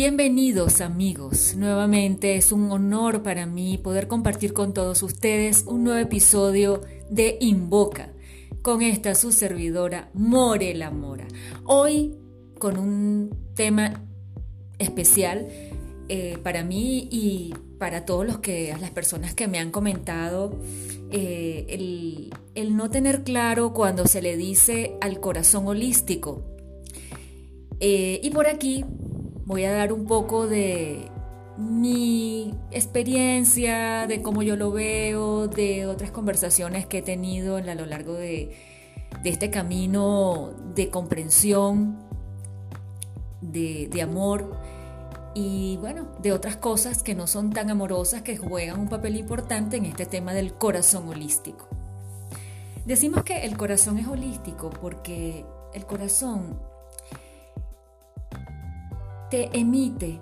Bienvenidos amigos, nuevamente es un honor para mí poder compartir con todos ustedes un nuevo episodio de Invoca con esta su servidora Morela Mora. Hoy con un tema especial eh, para mí y para todos los que, las personas que me han comentado eh, el, no tener claro cuando se le dice al corazón holístico. Eh, y por aquí voy a dar un poco de mi experiencia, de cómo yo lo veo, de otras conversaciones que he tenido a lo largo de, este camino de comprensión, de, amor y bueno, de otras cosas que no son tan amorosas que juegan un papel importante en este tema del corazón holístico. Decimos que el corazón es holístico porque el corazón te emite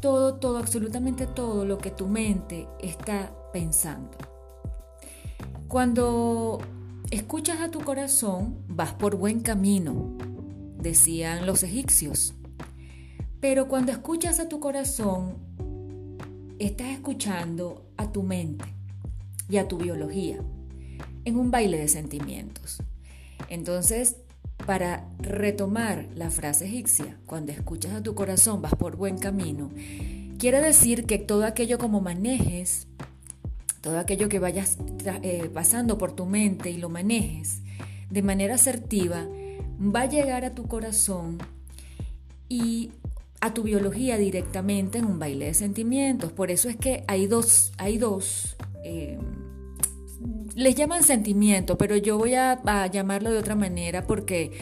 todo, todo, absolutamente todo lo que tu mente está pensando. Cuando escuchas a tu corazón, vas por buen camino, decían los egipcios. Pero cuando escuchas a tu corazón, estás escuchando a tu mente y a tu biología en un baile de sentimientos. Entonces, para retomar la frase egipcia, cuando escuchas a tu corazón vas por buen camino, quiere decir que todo aquello como manejes, todo aquello que vayas eh, pasando por tu mente y lo manejes de manera asertiva, va a llegar a tu corazón y a tu biología directamente en un baile de sentimientos. Por eso es que hay dos, hay dos eh, les llaman sentimiento, pero yo voy a, llamarlo de otra manera porque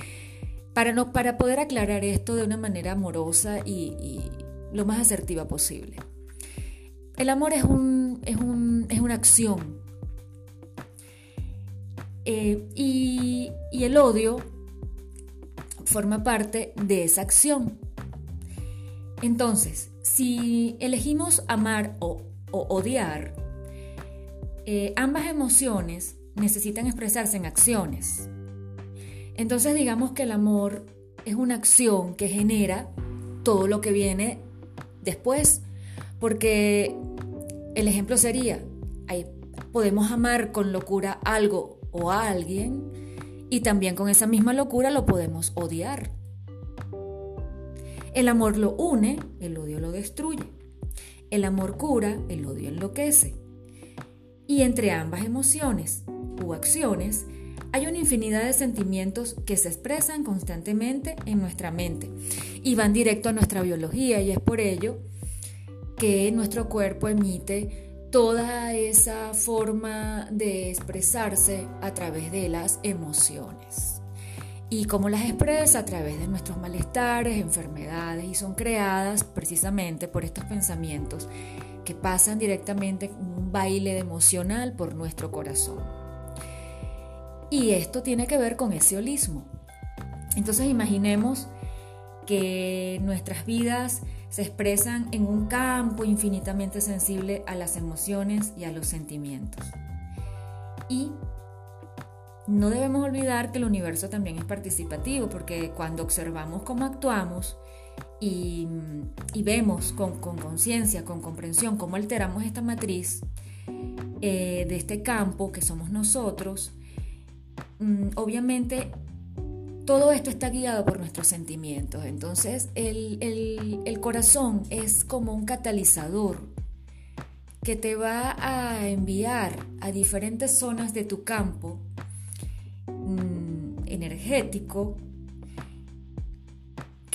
para, no, para poder aclarar esto de una manera amorosa y, lo más asertiva posible. El amor es, un, es, una acción eh, y, el odio forma parte de esa acción. Entonces, si elegimos amar o odiar, eh, ambas emociones necesitan expresarse en acciones. Entonces digamos que el amor es una acción que genera todo lo que viene después, porque el ejemplo sería, podemos amar con locura algo o a alguien y también con esa misma locura lo podemos odiar. El amor lo une, el odio lo destruye. El amor cura, el odio enloquece. Y entre ambas emociones u acciones hay una infinidad de sentimientos que se expresan constantemente en nuestra mente y van directo a nuestra biología y es por ello que nuestro cuerpo emite toda esa forma de expresarse a través de las emociones. Y cómo las expresa a través de nuestros malestares, enfermedades y son creadas precisamente por estos pensamientos que pasan directamente un baile emocional por nuestro corazón. Y esto tiene que ver con ese holismo. Entonces imaginemos que nuestras vidas se expresan en un campo infinitamente sensible a las emociones y a los sentimientos. Y no debemos olvidar que el universo también es participativo, porque cuando observamos cómo actuamos, y, vemos con conciencia, con, comprensión, cómo alteramos esta matriz eh, de este campo que somos nosotros, mm, obviamente todo esto está guiado por nuestros sentimientos. Entonces el, corazón es como un catalizador que te va a enviar a diferentes zonas de tu campo mm, energético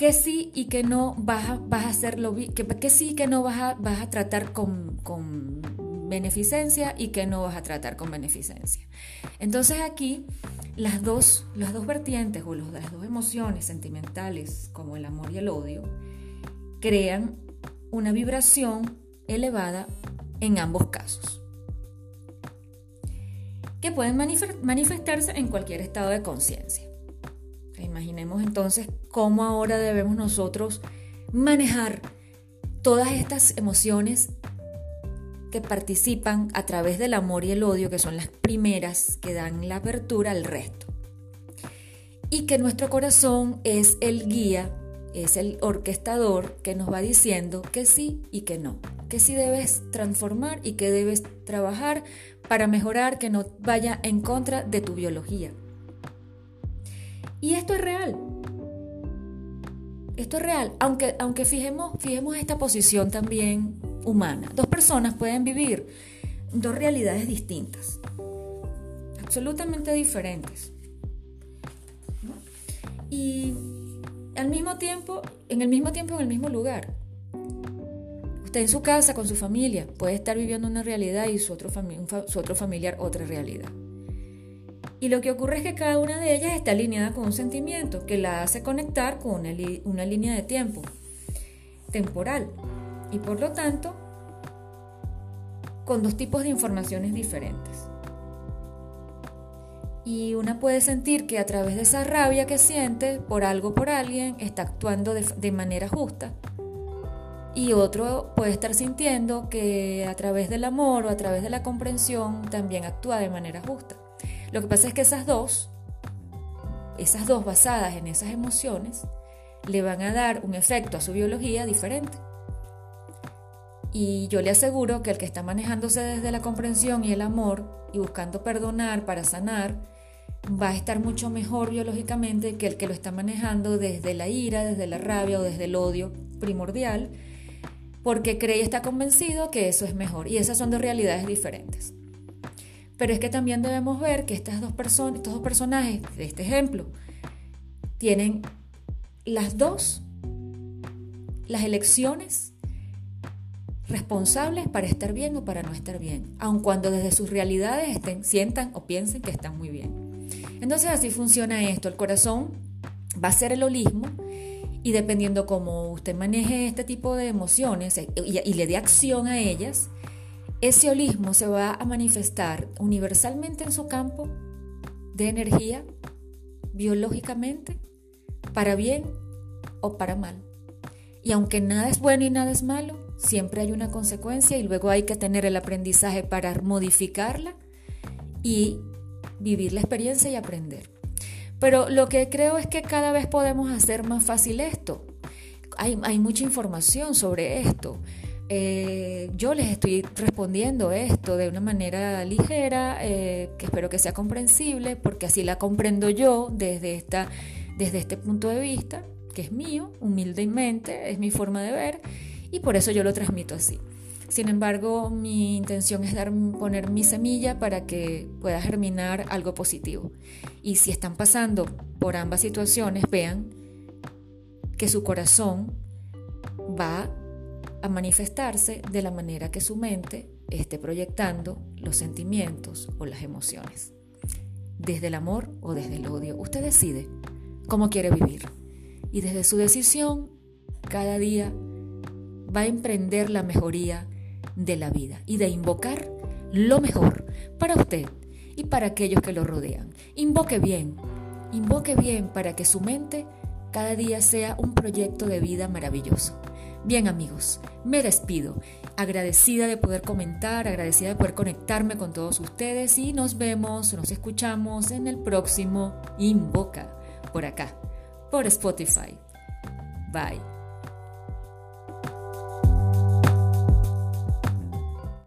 que sí y que no vas a, hacerlo, que, sí y que no vas a, a tratar con, con beneficencia y que no vas a tratar con beneficencia. Entonces aquí las dos, las dos vertientes o las dos emociones sentimentales como el amor y el odio crean una vibración elevada en ambos casos que pueden manifestarse en cualquier estado de conciencia. Imaginemos entonces cómo ahora debemos nosotros manejar todas estas emociones que participan a través del amor y el odio, que son las primeras que dan la apertura al resto. Y que nuestro corazón es el guía es el orquestador que nos va diciendo que sí y que no, que sí debes transformar y que debes trabajar para mejorar, que no vaya en contra de tu biología. Y esto es real. Esto es real, aunque, aunque fijemos, fijemos esta posición también humana. Dos personas pueden vivir dos realidades distintas, absolutamente diferentes. Y al mismo tiempo, en el mismo tiempo, en el mismo lugar. Usted en su casa, con su familia, puede estar viviendo una realidad y su otro, su otro familiar otra realidad. Y lo que ocurre es que cada una de ellas está alineada con un sentimiento que la hace conectar con una, línea de tiempo temporal. Y por lo tanto, con dos tipos de informaciones diferentes. Y una puede sentir que a través de esa rabia que siente por algo, por alguien, está actuando de, de manera justa. Y otro puede estar sintiendo que a través del amor o a través de la comprensión también actúa de manera justa. Lo que pasa es que esas dos, esas dos basadas en esas emociones, le van a dar un efecto a su biología diferente. Y yo le aseguro que el que está manejándose desde la comprensión y el amor y buscando perdonar para sanar, va a estar mucho mejor biológicamente que el que lo está manejando desde la ira, desde la rabia o desde el odio primordial, porque cree y está convencido que eso es mejor. Y esas son dos realidades diferentes. Pero es que también debemos ver que estas dos personas, estos dos personajes de este ejemplo tienen las dos las elecciones responsables para estar bien o para no estar bien, aun cuando desde sus realidades estén, sientan o piensen que están muy bien. Entonces así funciona esto, el corazón va a ser el holismo y dependiendo cómo usted maneje este tipo de emociones y, y le dé acción a ellas, ese holismo se va a manifestar universalmente en su campo de energía, biológicamente, para bien o para mal. Y aunque nada es bueno y nada es malo, siempre hay una consecuencia y luego hay que tener el aprendizaje para modificarla y vivir la experiencia y aprender. Pero lo que creo es que cada vez podemos hacer más fácil esto. Hay, hay mucha información sobre esto. Eh, yo les estoy respondiendo esto de una manera ligera, eh, que espero que sea comprensible, porque así la comprendo yo desde, esta, desde este punto de vista, que es mío, humildemente, es mi forma de ver, y por eso yo lo transmito así. Sin embargo, mi intención es dar, poner mi semilla para que pueda germinar algo positivo. Y si están pasando por ambas situaciones, vean que su corazón va a manifestarse de la manera que su mente esté proyectando los sentimientos o las emociones. Desde el amor o desde el odio, usted decide cómo quiere vivir. Y desde su decisión, cada día va a emprender la mejoría de la vida y de invocar lo mejor para usted y para aquellos que lo rodean. Invoque bien, invoque bien para que su mente cada día sea un proyecto de vida maravilloso. Bien amigos, me despido, agradecida de poder comentar, agradecida de poder conectarme con todos ustedes y nos vemos, nos escuchamos en el próximo Invoca, por acá, por Spotify. Bye.